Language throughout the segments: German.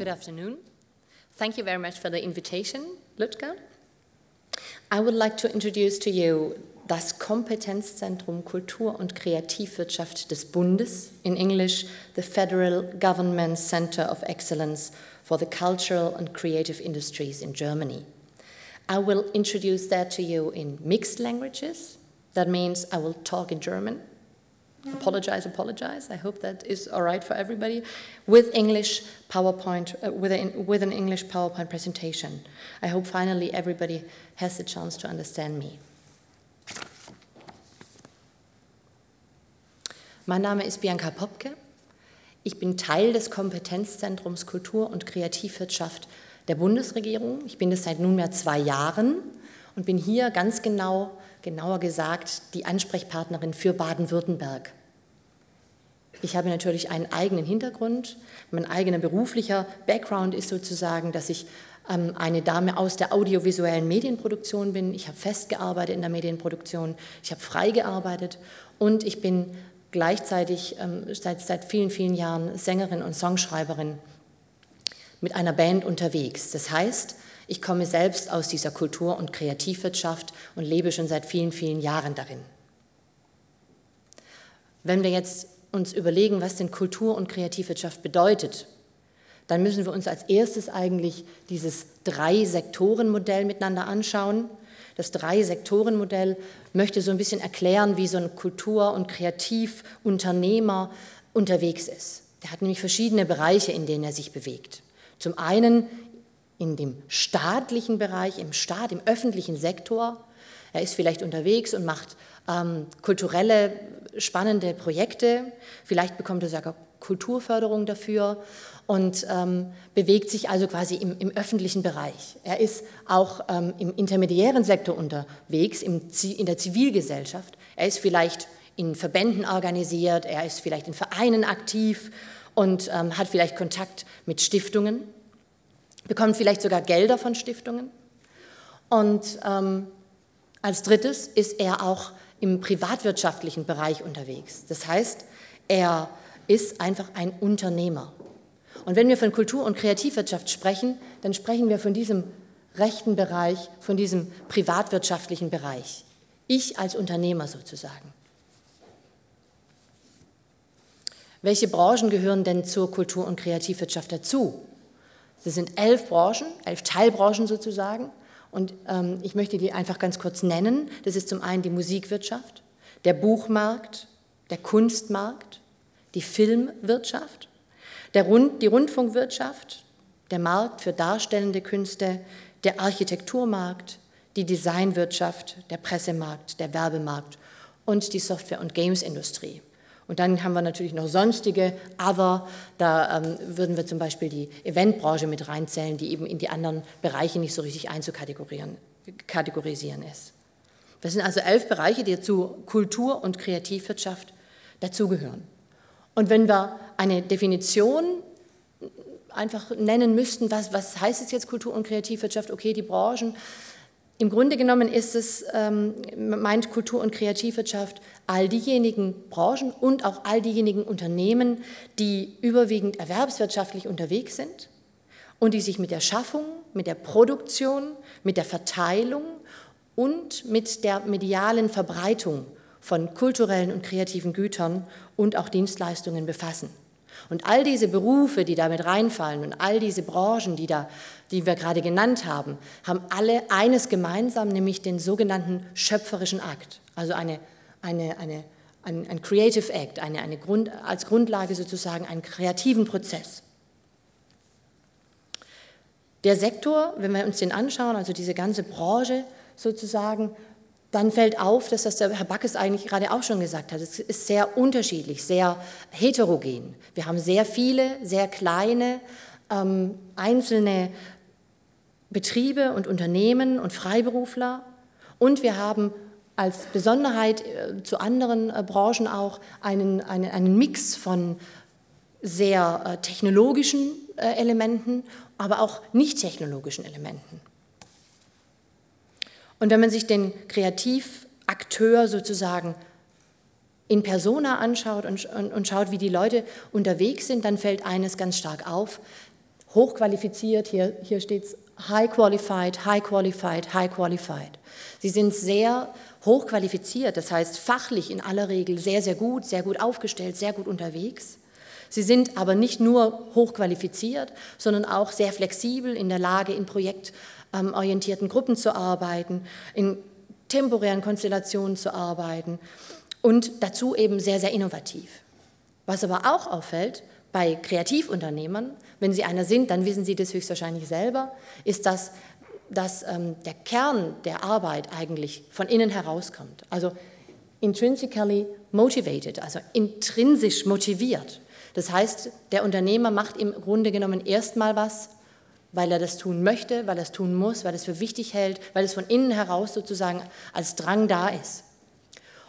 Good afternoon. Thank you very much for the invitation, Lutke. I would like to introduce to you das Kompetenzzentrum Kultur und Kreativwirtschaft des Bundes, in English, the Federal Government Center of Excellence for the Cultural and Creative Industries in Germany. I will introduce that to you in mixed languages. That means I will talk in German. Apologize, apologize. I hope that is all right for everybody. With English PowerPoint, uh, with, a, with an English PowerPoint presentation. I hope finally everybody has the chance to understand me. Mein Name ist Bianca Popke. Ich bin Teil des Kompetenzzentrums Kultur und Kreativwirtschaft der Bundesregierung. Ich bin es seit nunmehr zwei Jahren und bin hier ganz genau, genauer gesagt, die Ansprechpartnerin für Baden-Württemberg. Ich habe natürlich einen eigenen Hintergrund. Mein eigener beruflicher Background ist sozusagen, dass ich ähm, eine Dame aus der audiovisuellen Medienproduktion bin. Ich habe festgearbeitet in der Medienproduktion, ich habe frei gearbeitet und ich bin gleichzeitig ähm, seit, seit vielen, vielen Jahren Sängerin und Songschreiberin mit einer Band unterwegs. Das heißt, ich komme selbst aus dieser Kultur- und Kreativwirtschaft und lebe schon seit vielen, vielen Jahren darin. Wenn wir jetzt uns überlegen, was denn Kultur- und Kreativwirtschaft bedeutet, dann müssen wir uns als erstes eigentlich dieses Drei-Sektoren-Modell miteinander anschauen. Das Drei-Sektoren-Modell möchte so ein bisschen erklären, wie so ein Kultur- und Kreativunternehmer unterwegs ist. Der hat nämlich verschiedene Bereiche, in denen er sich bewegt. Zum einen in dem staatlichen Bereich, im Staat, im öffentlichen Sektor. Er ist vielleicht unterwegs und macht ähm, kulturelle, spannende Projekte. Vielleicht bekommt er sogar Kulturförderung dafür und ähm, bewegt sich also quasi im, im, öffentlichen Bereich. Er ist auch ähm, im intermediären Sektor unterwegs, im, in der Zivilgesellschaft. Er ist vielleicht in Verbänden organisiert, er ist vielleicht in Vereinen aktiv und ähm, hat vielleicht Kontakt mit Stiftungen, bekommt vielleicht sogar Gelder von Stiftungen. Und ähm, als drittes ist er auch im privatwirtschaftlichen Bereich unterwegs. Das heißt, er ist einfach ein Unternehmer. Und wenn wir von Kultur- und Kreativwirtschaft sprechen, dann sprechen wir von diesem rechten Bereich, von diesem privatwirtschaftlichen Bereich. Ich als Unternehmer sozusagen. Welche Branchen gehören denn zur Kultur- und Kreativwirtschaft dazu? Das sind elf Branchen, elf Teilbranchen sozusagen. Und ähm, ich möchte die einfach ganz kurz nennen. Das ist zum einen die Musikwirtschaft, der Buchmarkt, der Kunstmarkt, die Filmwirtschaft, der Rund, die Rundfunkwirtschaft, der Markt für darstellende Künste, der Architekturmarkt, die Designwirtschaft, der Pressemarkt, der Werbemarkt und die Software- und Gamesindustrie. Und dann haben wir natürlich noch sonstige Other. Da ähm, würden wir zum Beispiel die Eventbranche mit reinzählen, die eben in die anderen Bereiche nicht so richtig einzukategorisieren kategorisieren ist. Das sind also elf Bereiche, die zu Kultur- und Kreativwirtschaft dazugehören. Und wenn wir eine Definition einfach nennen müssten, was, was heißt es jetzt Kultur- und Kreativwirtschaft? Okay, die Branchen im Grunde genommen ist es, ähm, meint Kultur- und Kreativwirtschaft all diejenigen Branchen und auch all diejenigen Unternehmen, die überwiegend erwerbswirtschaftlich unterwegs sind und die sich mit der Schaffung, mit der Produktion, mit der Verteilung und mit der medialen Verbreitung von kulturellen und kreativen Gütern und auch Dienstleistungen befassen. Und all diese Berufe, die damit reinfallen und all diese Branchen, die, da, die wir gerade genannt haben, haben alle eines gemeinsam, nämlich den sogenannten schöpferischen Akt, also eine, eine, eine, ein, ein Creative Act, eine, eine Grund, als Grundlage sozusagen einen kreativen Prozess. Der Sektor, wenn wir uns den anschauen, also diese ganze Branche sozusagen, dann fällt auf, dass das der Herr Backes eigentlich gerade auch schon gesagt hat. Es ist sehr unterschiedlich, sehr heterogen. Wir haben sehr viele, sehr kleine, ähm, einzelne Betriebe und Unternehmen und Freiberufler. Und wir haben als Besonderheit äh, zu anderen äh, Branchen auch einen, einen, einen Mix von sehr äh, technologischen äh, Elementen, aber auch nicht technologischen Elementen. Und wenn man sich den Kreativakteur sozusagen in persona anschaut und, und, und, schaut, wie die Leute unterwegs sind, dann fällt eines ganz stark auf. hochqualifiziert, hier, hier steht es high qualified, high qualified, high qualified. Sie sind sehr hochqualifiziert, das heißt fachlich in aller Regel sehr, sehr gut, sehr gut aufgestellt, sehr gut unterwegs. Sie sind aber nicht nur hochqualifiziert, sondern auch sehr flexibel in der Lage, in projektorientierten Gruppen zu arbeiten, in temporären Konstellationen zu arbeiten und dazu eben sehr, sehr innovativ. Was aber auch auffällt bei Kreativunternehmern, wenn Sie einer sind, dann wissen Sie das höchstwahrscheinlich selber, ist, dass, dass ähm, der Kern der Arbeit eigentlich von innen herauskommt. Also intrinsically motivated, also intrinsisch motiviert. Das heißt, der Unternehmer macht im Grunde genommen erstmal was, weil er das tun möchte, weil er es tun muss, weil er es für wichtig hält, weil es von innen heraus sozusagen als Drang da ist.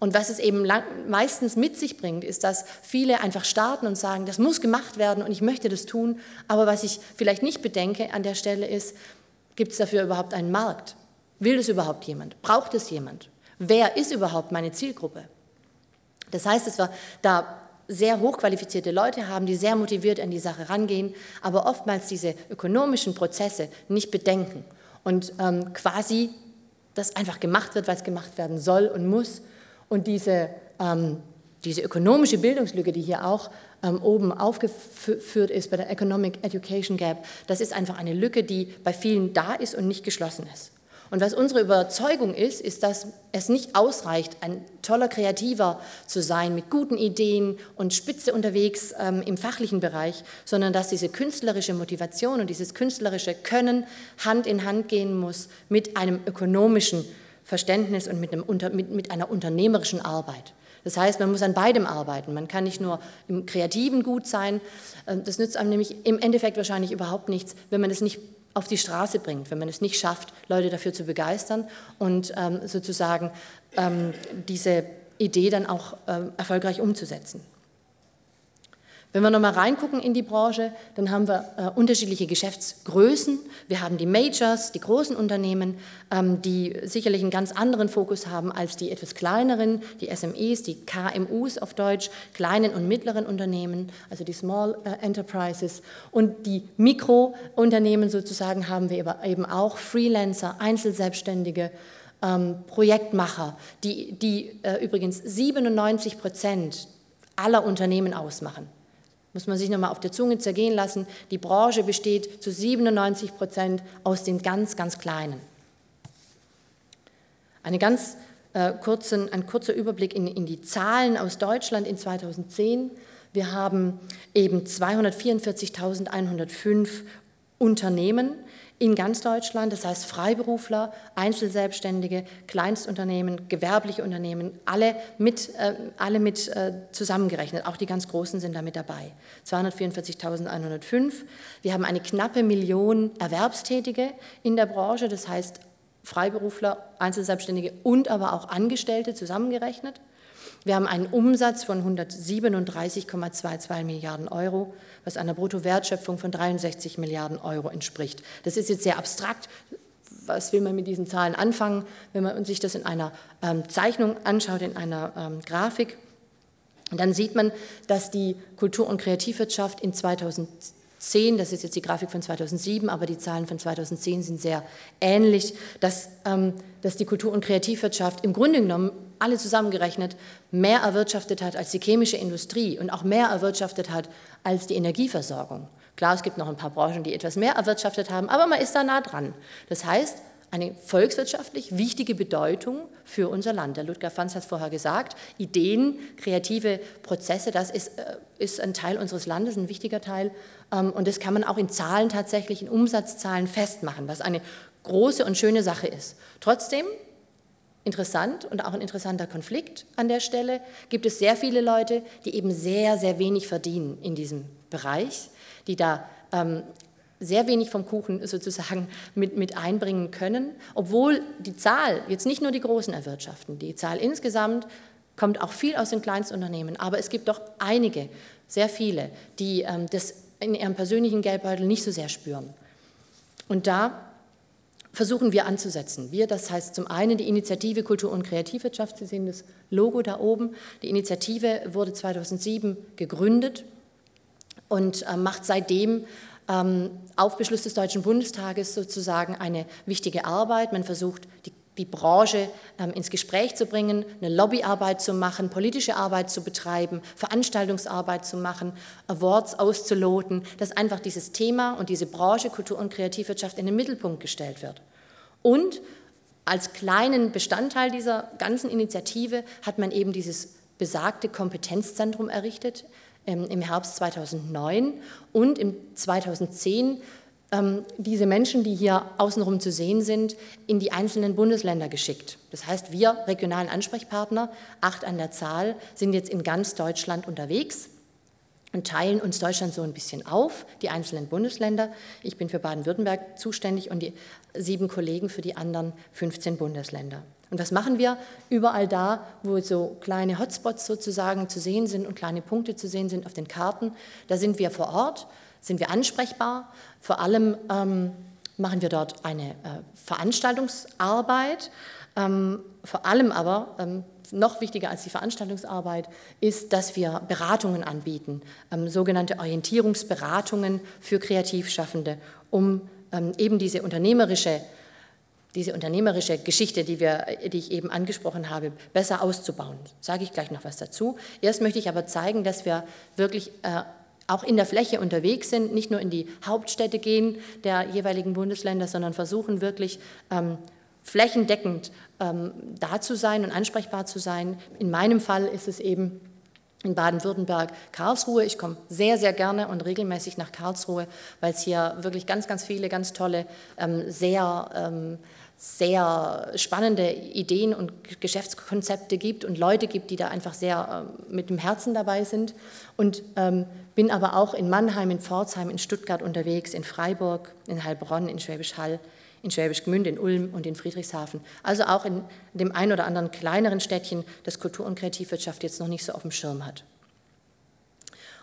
Und was es eben meistens mit sich bringt, ist, dass viele einfach starten und sagen, das muss gemacht werden und ich möchte das tun. Aber was ich vielleicht nicht bedenke an der Stelle ist, gibt es dafür überhaupt einen Markt? Will das überhaupt jemand? Braucht es jemand? Wer ist überhaupt meine Zielgruppe? Das heißt, dass wir da sehr hochqualifizierte Leute haben, die sehr motiviert an die Sache rangehen, aber oftmals diese ökonomischen Prozesse nicht bedenken und ähm, quasi das einfach gemacht wird, weil es gemacht werden soll und muss. Und diese, ähm, diese ökonomische Bildungslücke, die hier auch ähm, oben aufgeführt ist bei der Economic Education Gap, das ist einfach eine Lücke, die bei vielen da ist und nicht geschlossen ist. Und was unsere Überzeugung ist, ist, dass es nicht ausreicht, ein toller Kreativer zu sein mit guten Ideen und spitze unterwegs ähm, im fachlichen Bereich, sondern dass diese künstlerische Motivation und dieses künstlerische Können Hand in Hand gehen muss mit einem ökonomischen Verständnis und mit, einem, mit, mit einer unternehmerischen Arbeit. Das heißt, man muss an beidem arbeiten. Man kann nicht nur im Kreativen gut sein. Ähm, das nützt einem nämlich im Endeffekt wahrscheinlich überhaupt nichts, wenn man es nicht auf die Straße bringt, wenn man es nicht schafft, Leute dafür zu begeistern und ähm, sozusagen ähm, diese Idee dann auch ähm, erfolgreich umzusetzen. Wenn wir nochmal reingucken in die Branche, dann haben wir äh, unterschiedliche Geschäftsgrößen. Wir haben die Majors, die großen Unternehmen, ähm, die sicherlich einen ganz anderen Fokus haben als die etwas kleineren, die SMEs, die KMUs auf Deutsch, kleinen und mittleren Unternehmen, also die Small äh, Enterprises. Und die Mikrounternehmen sozusagen haben wir eben auch Freelancer, Einzelselbstständige, ähm, Projektmacher, die, die äh, übrigens 97 Prozent aller Unternehmen ausmachen muss man sich nochmal auf der Zunge zergehen lassen, die Branche besteht zu 97 Prozent aus den ganz, ganz Kleinen. Eine ganz, äh, kurzen, ein kurzer Überblick in, in die Zahlen aus Deutschland in 2010. Wir haben eben 244.105 Unternehmen in ganz Deutschland, das heißt Freiberufler, Einzelselbstständige, Kleinstunternehmen, gewerbliche Unternehmen, alle mit, äh, alle mit äh, zusammengerechnet. Auch die ganz Großen sind damit dabei. 244.105. Wir haben eine knappe Million Erwerbstätige in der Branche, das heißt Freiberufler, Einzelselbstständige und aber auch Angestellte zusammengerechnet. Wir haben einen Umsatz von 137,22 Milliarden Euro, was einer Bruttowertschöpfung von 63 Milliarden Euro entspricht. Das ist jetzt sehr abstrakt. Was will man mit diesen Zahlen anfangen, wenn man sich das in einer ähm, Zeichnung anschaut, in einer ähm, Grafik? dann sieht man, dass die Kultur- und Kreativwirtschaft in 2010, das ist jetzt die Grafik von 2007, aber die Zahlen von 2010 sind sehr ähnlich, dass, ähm, dass die Kultur- und Kreativwirtschaft im Grunde genommen alle zusammengerechnet, mehr erwirtschaftet hat als die chemische Industrie und auch mehr erwirtschaftet hat als die Energieversorgung. Klar, es gibt noch ein paar Branchen, die etwas mehr erwirtschaftet haben, aber man ist da nah dran. Das heißt, eine volkswirtschaftlich wichtige Bedeutung für unser Land. Der Ludger Franz hat es vorher gesagt, Ideen, kreative Prozesse, das ist, äh, ist ein Teil unseres Landes, ein wichtiger Teil. Ähm, und das kann man auch in Zahlen tatsächlich, in Umsatzzahlen festmachen, was eine große und schöne Sache ist. Trotzdem interessant und auch ein interessanter Konflikt an der Stelle. Gibt es sehr viele Leute, die eben sehr, sehr wenig verdienen in diesem Bereich, die da ähm, sehr wenig vom Kuchen sozusagen mit, mit einbringen können, obwohl die Zahl jetzt nicht nur die Großen erwirtschaften, die Zahl insgesamt kommt auch viel aus den Kleinstunternehmen, aber es gibt doch einige, sehr viele, die ähm, das in ihrem persönlichen Geldbeutel nicht so sehr spüren. Und da versuchen wir anzusetzen. Wir, das heißt zum einen die Initiative Kultur- und Kreativwirtschaft, Sie sehen das Logo da oben. Die Initiative wurde 2007 gegründet und äh, macht seitdem ähm, auf Beschluss des Deutschen Bundestages sozusagen eine wichtige Arbeit. Man versucht, die, die Branche ähm, ins Gespräch zu bringen, eine Lobbyarbeit zu machen, politische Arbeit zu betreiben, Veranstaltungsarbeit zu machen, Awards auszuloten, dass einfach dieses Thema und diese Branche Kultur- und Kreativwirtschaft in den Mittelpunkt gestellt wird. Und als kleinen Bestandteil dieser ganzen Initiative hat man eben dieses besagte Kompetenzzentrum errichtet ähm, im Herbst 2009 und im 2010 ähm, diese Menschen, die hier außenrum zu sehen sind, in die einzelnen Bundesländer geschickt. Das heißt, wir regionalen Ansprechpartner, acht an der Zahl, sind jetzt in ganz Deutschland unterwegs und teilen uns Deutschland so ein bisschen auf, die einzelnen Bundesländer. Ich bin für Baden-Württemberg zuständig und die sieben Kollegen für die anderen 15 Bundesländer. Und was machen wir überall da, wo so kleine Hotspots sozusagen zu sehen sind und kleine Punkte zu sehen sind auf den Karten? Da sind wir vor Ort, sind wir ansprechbar. Vor allem ähm, machen wir dort eine äh, Veranstaltungsarbeit. Ähm, vor allem aber ähm, noch wichtiger als die Veranstaltungsarbeit ist, dass wir Beratungen anbieten, ähm, sogenannte Orientierungsberatungen für Kreativschaffende, um ähm, eben diese unternehmerische diese unternehmerische Geschichte, die, wir, die ich eben angesprochen habe, besser auszubauen. Sage ich gleich noch was dazu. Erst möchte ich aber zeigen, dass wir wirklich äh, auch in der Fläche unterwegs sind, nicht nur in die Hauptstädte gehen der jeweiligen Bundesländer, sondern versuchen wirklich ähm, flächendeckend ähm, da zu sein und ansprechbar zu sein. In meinem Fall ist es eben in Baden-Württemberg Karlsruhe. Ich komme sehr, sehr gerne und regelmäßig nach Karlsruhe, weil es hier wirklich ganz, ganz viele ganz tolle, ähm, sehr, ähm, sehr spannende Ideen und Geschäftskonzepte gibt und Leute gibt, die da einfach sehr ähm, mit dem Herzen dabei sind. Und ähm, bin aber auch in Mannheim, in Pforzheim, in Stuttgart unterwegs, in Freiburg, in Heilbronn, in Schwäbisch Hall in Schwäbisch Gmünd, in Ulm und in Friedrichshafen. Also auch in dem ein oder anderen kleineren Städtchen, das Kultur- und Kreativwirtschaft jetzt noch nicht so auf dem Schirm hat.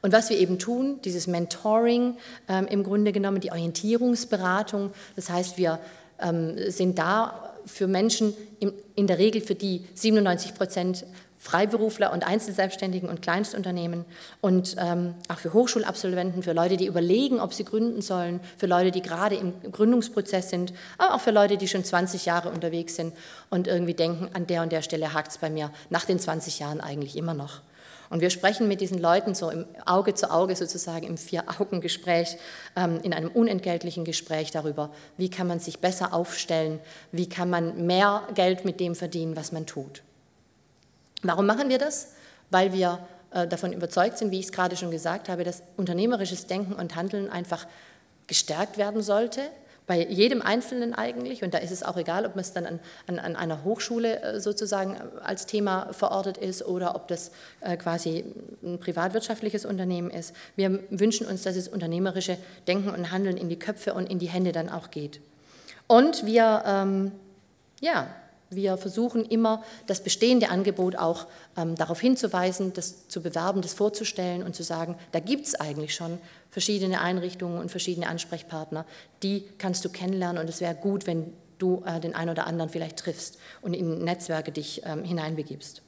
Und was wir eben tun, dieses Mentoring ähm, im Grunde genommen, die Orientierungsberatung, das heißt, wir ähm, sind da für Menschen in, in der Regel, für die 97 Prozent Freiberufler und Einzelselbstständigen und Kleinstunternehmen und ähm, auch für Hochschulabsolventen, für Leute, die überlegen, ob sie gründen sollen, für Leute, die gerade im Gründungsprozess sind, aber auch für Leute, die schon 20 Jahre unterwegs sind und irgendwie denken, an der und der Stelle hakt es bei mir nach den 20 Jahren eigentlich immer noch. Und wir sprechen mit diesen Leuten so im Auge zu Auge sozusagen im Vier-Augen-Gespräch, ähm, in einem unentgeltlichen Gespräch darüber, wie kann man sich besser aufstellen, wie kann man mehr Geld mit dem verdienen, was man tut. Warum machen wir das? Weil wir äh, davon überzeugt sind, wie ich es gerade schon gesagt habe, dass unternehmerisches Denken und Handeln einfach gestärkt werden sollte, bei jedem Einzelnen eigentlich. Und da ist es auch egal, ob es dann an, an, an, einer Hochschule äh, sozusagen als Thema verortet ist oder ob das äh, quasi ein privatwirtschaftliches Unternehmen ist. Wir wünschen uns, dass es unternehmerische Denken und Handeln in die Köpfe und in die Hände dann auch geht. Und wir, ähm, ja, wir versuchen immer, das bestehende Angebot auch ähm, darauf hinzuweisen, das zu bewerben, das vorzustellen und zu sagen, da gibt es eigentlich schon verschiedene Einrichtungen und verschiedene Ansprechpartner, die kannst du kennenlernen und es wäre gut, wenn du äh, den einen oder anderen vielleicht triffst und in Netzwerke dich ähm, hineinbegibst.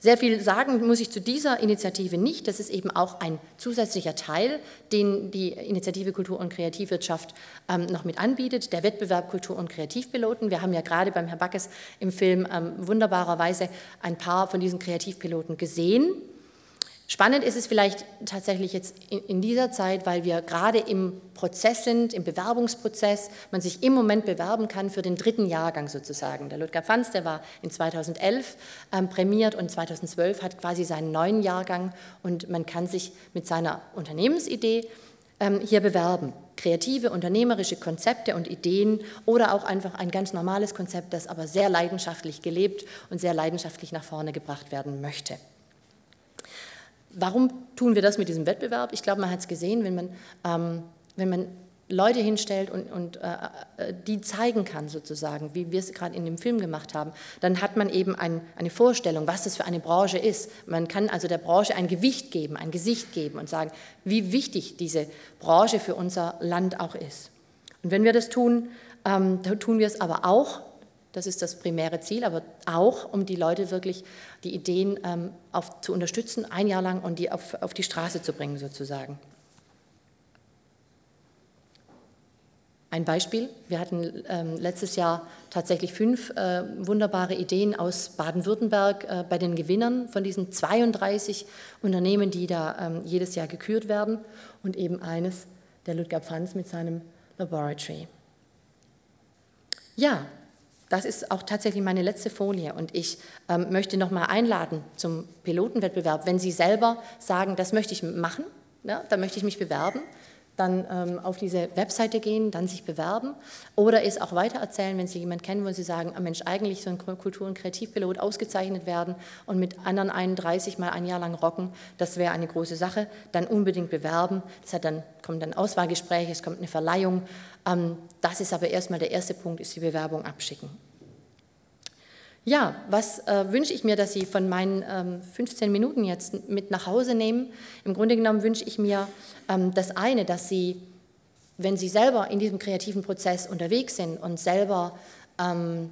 Sehr viel sagen muss ich zu dieser Initiative nicht. Das ist eben auch ein zusätzlicher Teil, den die Initiative Kultur und Kreativwirtschaft ähm, noch mit anbietet, der Wettbewerb Kultur und Kreativpiloten. Wir haben ja gerade beim Herr Backes im Film ähm, wunderbarerweise ein paar von diesen Kreativpiloten gesehen. Spannend ist es vielleicht tatsächlich jetzt in dieser Zeit, weil wir gerade im Prozess sind, im Bewerbungsprozess, man sich im Moment bewerben kann für den dritten Jahrgang sozusagen. Der Ludger Pfanz, der war in 2011 ähm, prämiert und 2012 hat quasi seinen neuen Jahrgang und man kann sich mit seiner Unternehmensidee ähm, hier bewerben. Kreative, unternehmerische Konzepte und Ideen oder auch einfach ein ganz normales Konzept, das aber sehr leidenschaftlich gelebt und sehr leidenschaftlich nach vorne gebracht werden möchte. Warum tun wir das mit diesem Wettbewerb? Ich glaube, man hat es gesehen, wenn man, ähm, wenn man Leute hinstellt und, und äh, äh, die zeigen kann, sozusagen, wie wir es gerade in dem Film gemacht haben, dann hat man eben ein, eine Vorstellung, was das für eine Branche ist. Man kann also der Branche ein Gewicht geben, ein Gesicht geben und sagen, wie wichtig diese Branche für unser Land auch ist. Und wenn wir das tun, ähm, tun wir es aber auch das ist das primäre Ziel, aber auch, um die Leute wirklich die Ideen ähm, auf, zu unterstützen, ein Jahr lang und die auf, auf die Straße zu bringen sozusagen. Ein Beispiel, wir hatten ähm, letztes Jahr tatsächlich fünf äh, wunderbare Ideen aus Baden-Württemberg äh, bei den Gewinnern von diesen 32 Unternehmen, die da ähm, jedes Jahr gekürt werden und eben eines der Ludger Pfanz mit seinem Laboratory. Ja, das ist auch tatsächlich meine letzte Folie und ich ähm, möchte noch mal einladen zum Pilotenwettbewerb. Wenn Sie selber sagen, das möchte ich machen, ja, da möchte ich mich bewerben, dann ähm, auf diese Webseite gehen, dann sich bewerben oder es auch weitererzählen, wenn Sie jemanden kennen, wo Sie sagen, oh Mensch, eigentlich so ein Kultur- und Kreativpilot ausgezeichnet werden und mit anderen 31 mal ein Jahr lang rocken, das wäre eine große Sache, dann unbedingt bewerben. Das hat dann, kommt dann Auswahlgespräch, es kommt eine Verleihung. Ähm, das ist aber erstmal der erste Punkt, ist die Bewerbung abschicken. Ja, was äh, wünsche ich mir, dass Sie von meinen ähm, 15 Minuten jetzt mit nach Hause nehmen? Im Grunde genommen wünsche ich mir ähm, das eine, dass Sie, wenn Sie selber in diesem kreativen Prozess unterwegs sind und selber ähm,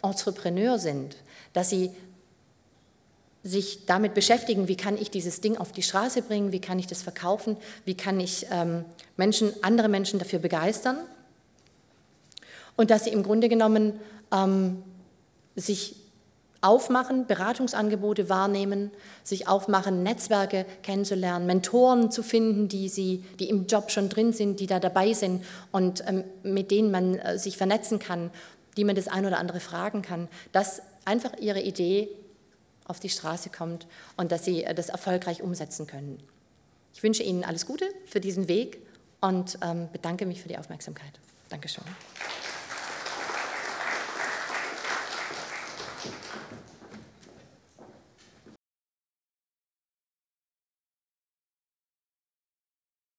Entrepreneur sind, dass Sie sich damit beschäftigen, wie kann ich dieses Ding auf die Straße bringen, wie kann ich das verkaufen, wie kann ich ähm, Menschen, andere Menschen dafür begeistern und dass sie im Grunde genommen ähm, sich aufmachen, Beratungsangebote wahrnehmen, sich aufmachen, Netzwerke kennenzulernen, Mentoren zu finden, die, sie, die im Job schon drin sind, die da dabei sind und ähm, mit denen man äh, sich vernetzen kann, die man das ein oder andere fragen kann, dass einfach ihre Idee auf die Straße kommt und dass sie äh, das erfolgreich umsetzen können. Ich wünsche Ihnen alles Gute für diesen Weg und ähm, bedanke mich für die Aufmerksamkeit. Dankeschön.